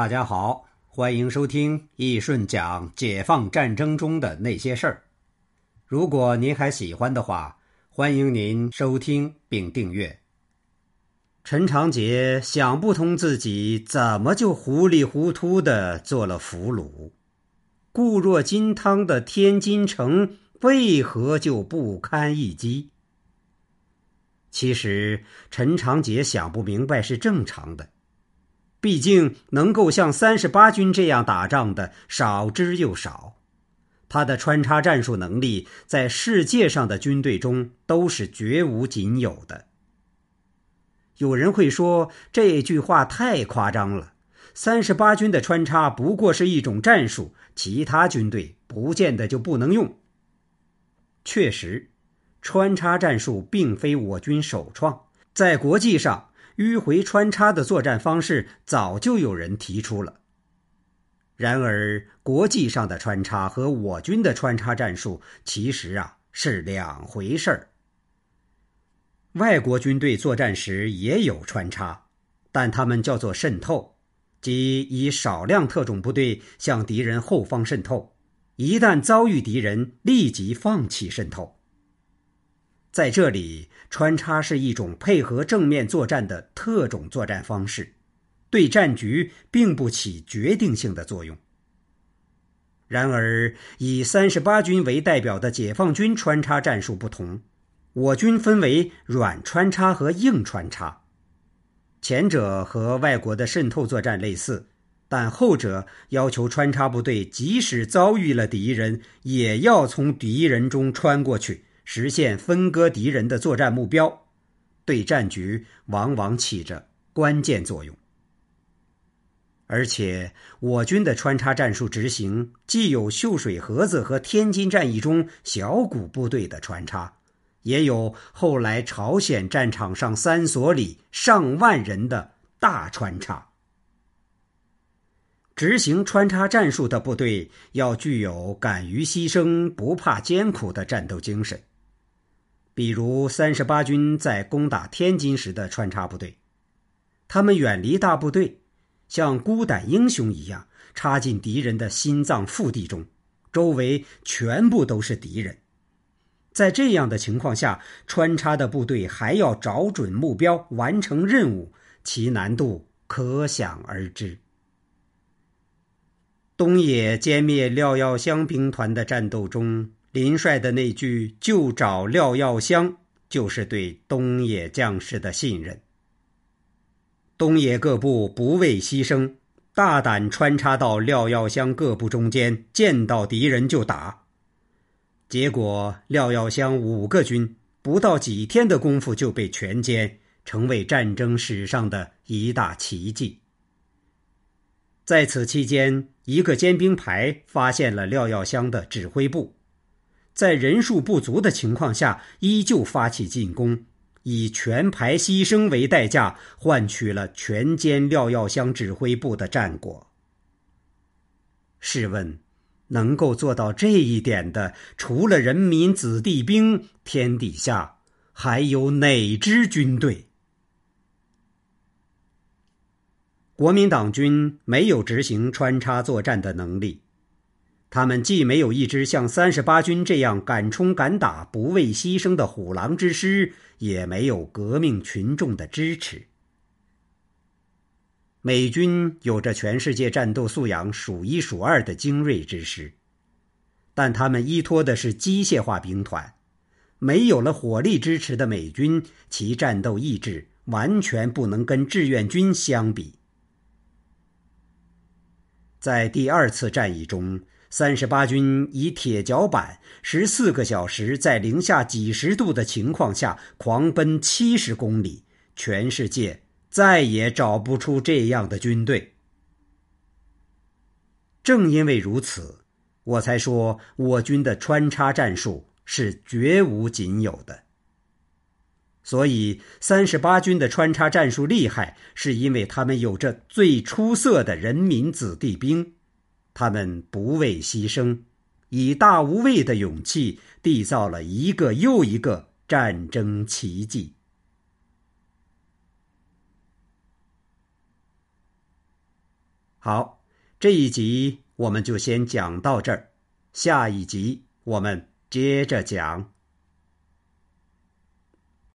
大家好，欢迎收听易顺讲解放战争中的那些事儿。如果您还喜欢的话，欢迎您收听并订阅。陈长捷想不通自己怎么就糊里糊涂的做了俘虏，固若金汤的天津城为何就不堪一击？其实陈长捷想不明白是正常的。毕竟，能够像三十八军这样打仗的少之又少，他的穿插战术能力在世界上的军队中都是绝无仅有的。有人会说这句话太夸张了，三十八军的穿插不过是一种战术，其他军队不见得就不能用。确实，穿插战术并非我军首创，在国际上。迂回穿插的作战方式早就有人提出了。然而，国际上的穿插和我军的穿插战术其实啊是两回事儿。外国军队作战时也有穿插，但他们叫做渗透，即以少量特种部队向敌人后方渗透，一旦遭遇敌人，立即放弃渗透。在这里，穿插是一种配合正面作战的特种作战方式，对战局并不起决定性的作用。然而，以三十八军为代表的解放军穿插战术不同，我军分为软穿插和硬穿插，前者和外国的渗透作战类似，但后者要求穿插部队即使遭遇了敌人，也要从敌人中穿过去。实现分割敌人的作战目标，对战局往往起着关键作用。而且，我军的穿插战术执行既有秀水河子和天津战役中小股部队的穿插，也有后来朝鲜战场上三所里上万人的大穿插。执行穿插战术的部队要具有敢于牺牲、不怕艰苦的战斗精神。比如三十八军在攻打天津时的穿插部队，他们远离大部队，像孤胆英雄一样插进敌人的心脏腹地中，周围全部都是敌人。在这样的情况下，穿插的部队还要找准目标，完成任务，其难度可想而知。东野歼灭廖耀湘兵团的战斗中。林帅的那句“就找廖耀湘”，就是对东野将士的信任。东野各部不畏牺牲，大胆穿插到廖耀湘各部中间，见到敌人就打。结果，廖耀湘五个军不到几天的功夫就被全歼，成为战争史上的一大奇迹。在此期间，一个尖兵排发现了廖耀湘的指挥部。在人数不足的情况下，依旧发起进攻，以全排牺牲为代价，换取了全歼廖耀湘指挥部的战果。试问，能够做到这一点的，除了人民子弟兵，天底下还有哪支军队？国民党军没有执行穿插作战的能力。他们既没有一支像三十八军这样敢冲敢打、不畏牺牲的虎狼之师，也没有革命群众的支持。美军有着全世界战斗素养数一数二的精锐之师，但他们依托的是机械化兵团，没有了火力支持的美军，其战斗意志完全不能跟志愿军相比。在第二次战役中。三十八军以铁脚板，十四个小时在零下几十度的情况下狂奔七十公里，全世界再也找不出这样的军队。正因为如此，我才说我军的穿插战术是绝无仅有的。所以，三十八军的穿插战术厉害，是因为他们有着最出色的人民子弟兵。他们不畏牺牲，以大无畏的勇气缔造了一个又一个战争奇迹。好，这一集我们就先讲到这儿，下一集我们接着讲。